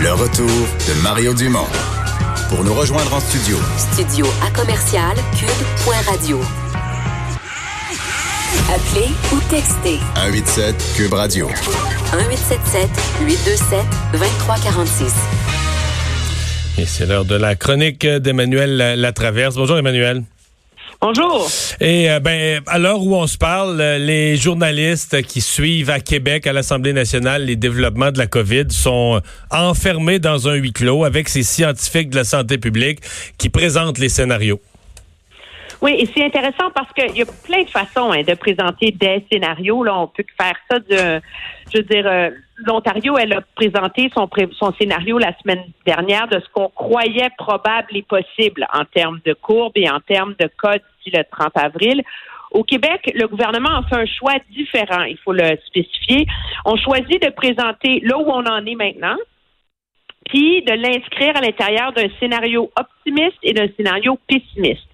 Le retour de Mario Dumont. Pour nous rejoindre en studio. Studio à commercial cube.radio. Appelez ou textez. 187 Cube Radio. 1877 827 2346. Et c'est l'heure de la chronique d'Emmanuel Latraverse. Bonjour Emmanuel. Bonjour. Et euh, ben à l'heure où on se parle, euh, les journalistes qui suivent à Québec à l'Assemblée nationale les développements de la COVID sont enfermés dans un huis clos avec ces scientifiques de la santé publique qui présentent les scénarios. Oui, et c'est intéressant parce qu'il y a plein de façons hein, de présenter des scénarios. Là, on peut faire ça de, je veux dire, euh, l'Ontario, elle a présenté son, son scénario la semaine dernière de ce qu'on croyait probable et possible en termes de courbes et en termes de cas d'ici le 30 avril. Au Québec, le gouvernement a fait un choix différent, il faut le spécifier. On choisit de présenter là où on en est maintenant, puis de l'inscrire à l'intérieur d'un scénario optimiste et d'un scénario pessimiste.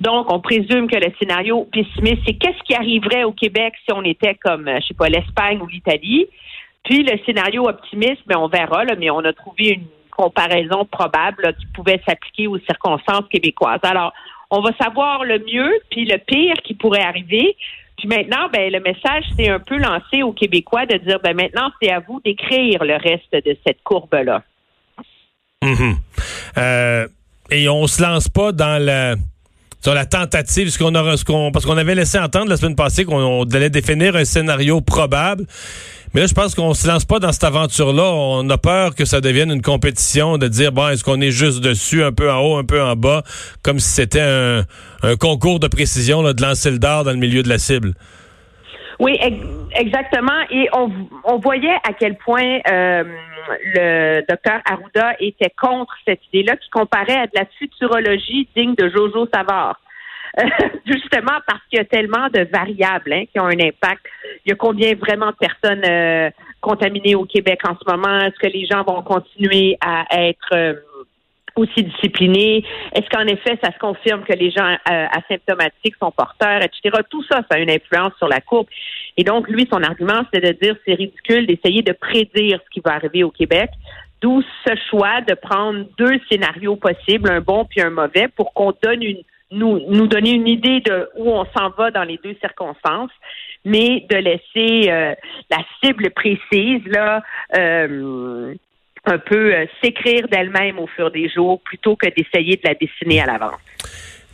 Donc, on présume que le scénario pessimiste, c'est qu'est-ce qui arriverait au Québec si on était comme, je sais pas, l'Espagne ou l'Italie. Puis le scénario optimiste, mais on verra, là, mais on a trouvé une comparaison probable qui pouvait s'appliquer aux circonstances québécoises. Alors, on va savoir le mieux, puis le pire qui pourrait arriver. Puis maintenant, ben, le message s'est un peu lancé aux Québécois de dire, ben, maintenant, c'est à vous d'écrire le reste de cette courbe-là. Mhm. Euh, et on se lance pas dans la tentative, parce qu'on avait laissé entendre la semaine passée qu'on allait définir un scénario probable. Mais là, je pense qu'on se lance pas dans cette aventure-là. On a peur que ça devienne une compétition de dire, bon, est-ce qu'on est juste dessus, un peu en haut, un peu en bas, comme si c'était un, concours de précision de lancer le dard dans le milieu de la cible. Oui, exactement. Et on, voyait à quel point euh, le docteur Arruda était contre cette idée-là qui comparait à de la futurologie digne de Jojo Savard. Euh, justement parce qu'il y a tellement de variables hein, qui ont un impact. Il y a combien vraiment de personnes euh, contaminées au Québec en ce moment? Est-ce que les gens vont continuer à être aussi disciplinés? Est-ce qu'en effet, ça se confirme que les gens euh, asymptomatiques sont porteurs, etc. Tout ça, ça a une influence sur la courbe. Et donc, lui, son argument, c'est de dire c'est ridicule d'essayer de prédire ce qui va arriver au Québec. D'où ce choix de prendre deux scénarios possibles, un bon puis un mauvais, pour qu'on donne une nous, nous donner une idée de où on s'en va dans les deux circonstances, mais de laisser euh, la cible précise là euh, un peu euh, s'écrire d'elle-même au fur des jours plutôt que d'essayer de la dessiner à l'avance.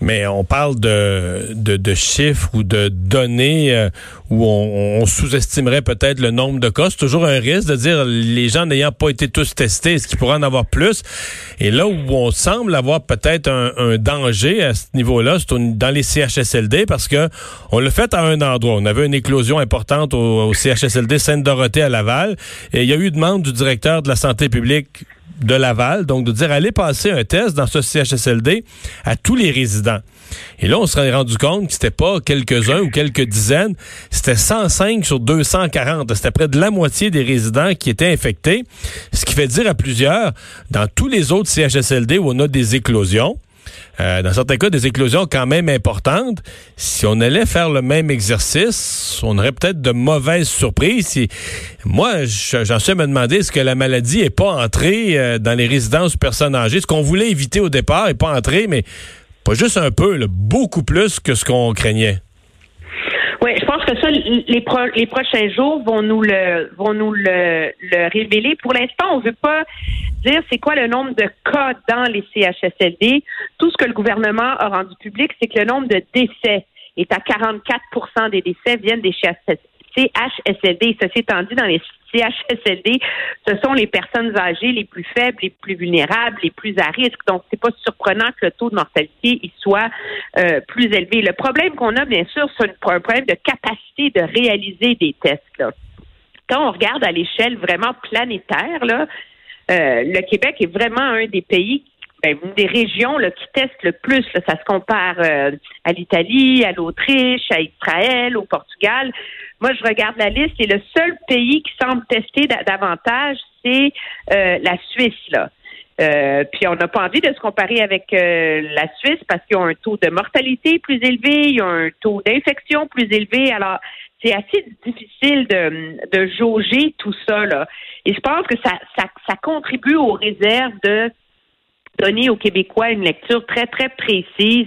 Mais on parle de, de, chiffres ou de données euh, où on, sous-estimerait peut-être le nombre de cas. C'est toujours un risque de dire les gens n'ayant pas été tous testés, est-ce qu'il pourrait en avoir plus? Et là où on semble avoir peut-être un, danger à ce niveau-là, c'est dans les CHSLD parce que on l'a fait à un endroit. On avait une éclosion importante au, au CHSLD Sainte-Dorothée à Laval. Et il y a eu demande du directeur de la santé publique de Laval, donc de dire allez passer un test dans ce CHSLD à tous les résidents. Et là, on se serait rendu compte que c'était pas quelques-uns ou quelques dizaines, c'était 105 sur 240. C'était près de la moitié des résidents qui étaient infectés. Ce qui fait dire à plusieurs, dans tous les autres CHSLD où on a des éclosions, euh, dans certains cas, des éclosions quand même importantes. Si on allait faire le même exercice, on aurait peut-être de mauvaises surprises. moi, j'en suis à me demander, est-ce la maladie est pas entrée euh, dans les résidences de personnes âgées? Ce qu'on voulait éviter au départ est pas entrée, mais pas juste un peu, beaucoup plus que ce qu'on craignait. Oui, je pense que les, prochains jours vont nous le vont nous le, le révéler. Pour l'instant, on veut pas dire c'est quoi le nombre de cas dans les CHSLD. Tout ce que le gouvernement a rendu public, c'est que le nombre de décès est à 44% des décès viennent des CHSLD. Ceci étant dit, dans les CHSLD, ce sont les personnes âgées les plus faibles, les plus vulnérables, les plus à risque. Donc, c'est pas surprenant que le taux de mortalité y soit euh, plus élevé. Le problème qu'on a, bien sûr, c'est un problème de capacité de réaliser des tests. Quand on regarde à l'échelle vraiment planétaire, euh, le Québec est vraiment un des pays ben, une des régions là, qui testent le plus. ça se compare euh, à l'Italie, à l'Autriche, à Israël, au Portugal. Moi, je regarde la liste et le seul pays qui semble tester davantage, c'est euh, la Suisse. Là. Euh, puis on n'a pas envie de se comparer avec euh, la Suisse parce qu'ils ont un taux de mortalité plus élevé, ils ont un taux d'infection plus élevé. Alors, c'est assez difficile de, de jauger tout ça. Là. Et je pense que ça, ça, ça contribue aux réserves de donner aux Québécois une lecture très, très précise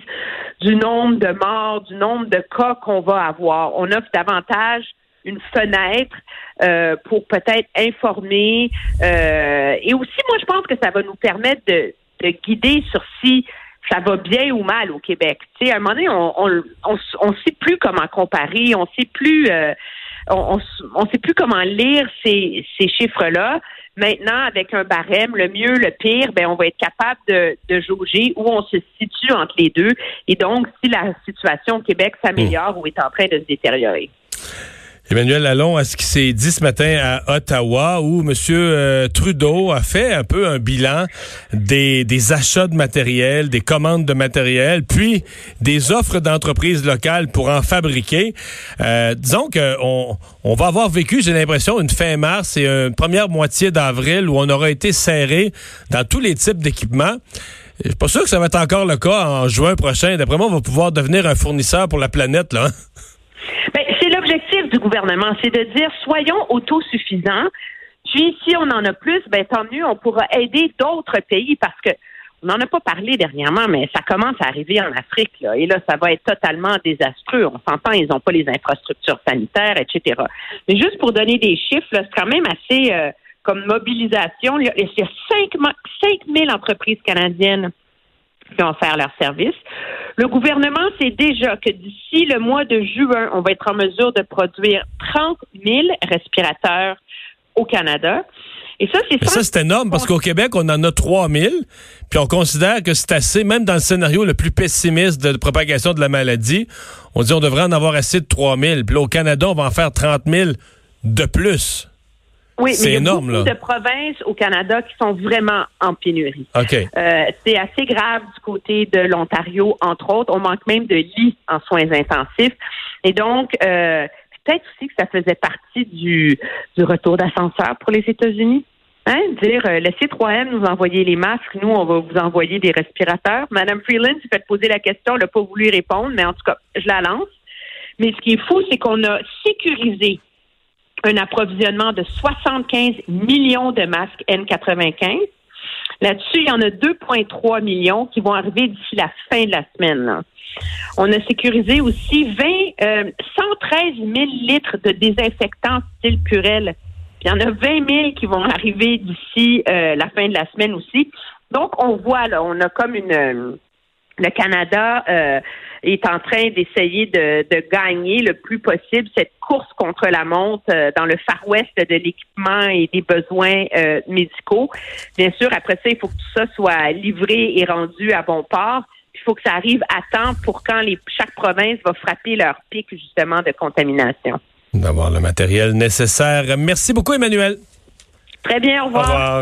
du nombre de morts, du nombre de cas qu'on va avoir. On offre davantage une fenêtre euh, pour peut-être informer. Euh, et aussi, moi, je pense que ça va nous permettre de, de guider sur si ça va bien ou mal au Québec. Tu sais, à un moment donné, on on, on, sait plus comment comparer, on sait plus euh, on, on, sait plus comment lire ces, ces chiffres-là. Maintenant, avec un barème, le mieux, le pire, ben on va être capable de, de jauger où on se situe entre les deux. Et donc, si la situation au Québec s'améliore ou est en train de se détériorer. Emmanuel Lalonde, à ce qui s'est dit ce matin à Ottawa, où M. Euh, Trudeau a fait un peu un bilan des, achats de matériel, des commandes de matériel, puis des offres d'entreprises locales pour en fabriquer. Euh, disons qu'on on va avoir vécu, j'ai l'impression, une fin mars et une première moitié d'avril où on aura été serré dans tous les types d'équipements. Je suis pas sûr que ça va être encore le cas en juin prochain. D'après moi, on va pouvoir devenir un fournisseur pour la planète, là. Ben, c'est l'objectif du gouvernement, c'est de dire soyons autosuffisants. Puis si on en a plus, ben tant mieux, on pourra aider d'autres pays parce que on n'en a pas parlé dernièrement, mais ça commence à arriver en Afrique, là, et là, ça va être totalement désastreux. On s'entend, ils n'ont pas les infrastructures sanitaires, etc. Mais juste pour donner des chiffres, c'est quand même assez euh, comme mobilisation. Il y a, il y a 5, 5 000 entreprises canadiennes qui vont faire leur service. Le gouvernement sait déjà que d'ici le mois de juin, on va être en mesure de produire 30 000 respirateurs au Canada. Et ça, c'est ça, c'est énorme parce qu'au Québec, on en a 3 000, puis on considère que c'est assez, même dans le scénario le plus pessimiste de propagation de la maladie, on dit on devrait en avoir assez de 3 000. Puis là, au Canada, on va en faire 30 000 de plus. Oui, mais il y a énorme, beaucoup là. de provinces au Canada qui sont vraiment en pénurie. OK. Euh, c'est assez grave du côté de l'Ontario, entre autres. On manque même de lits en soins intensifs. Et donc, euh, peut-être aussi que ça faisait partie du, du retour d'ascenseur pour les États-Unis. Hein, dire, euh, laissez 3M nous envoyer les masques, nous, on va vous envoyer des respirateurs. Madame Freeland s'est fait poser la question, elle n'a pas voulu répondre, mais en tout cas, je la lance. Mais ce qui est fou, c'est qu'on a sécurisé un approvisionnement de 75 millions de masques N95. Là-dessus, il y en a 2,3 millions qui vont arriver d'ici la fin de la semaine. On a sécurisé aussi 20, euh, 113 000 litres de désinfectants style Purel. Il y en a 20 000 qui vont arriver d'ici euh, la fin de la semaine aussi. Donc, on voit là, on a comme une... Le Canada euh, est en train d'essayer de, de, gagner le plus possible cette course contre la montre euh, dans le Far West de l'équipement et des besoins euh, médicaux. Bien sûr, après ça, il faut que tout ça soit livré et rendu à bon port. Il faut que ça arrive à temps pour quand les, chaque province va frapper leur pic justement de contamination. D'avoir le matériel nécessaire. Merci beaucoup, Emmanuel. Très bien, au revoir. Au revoir.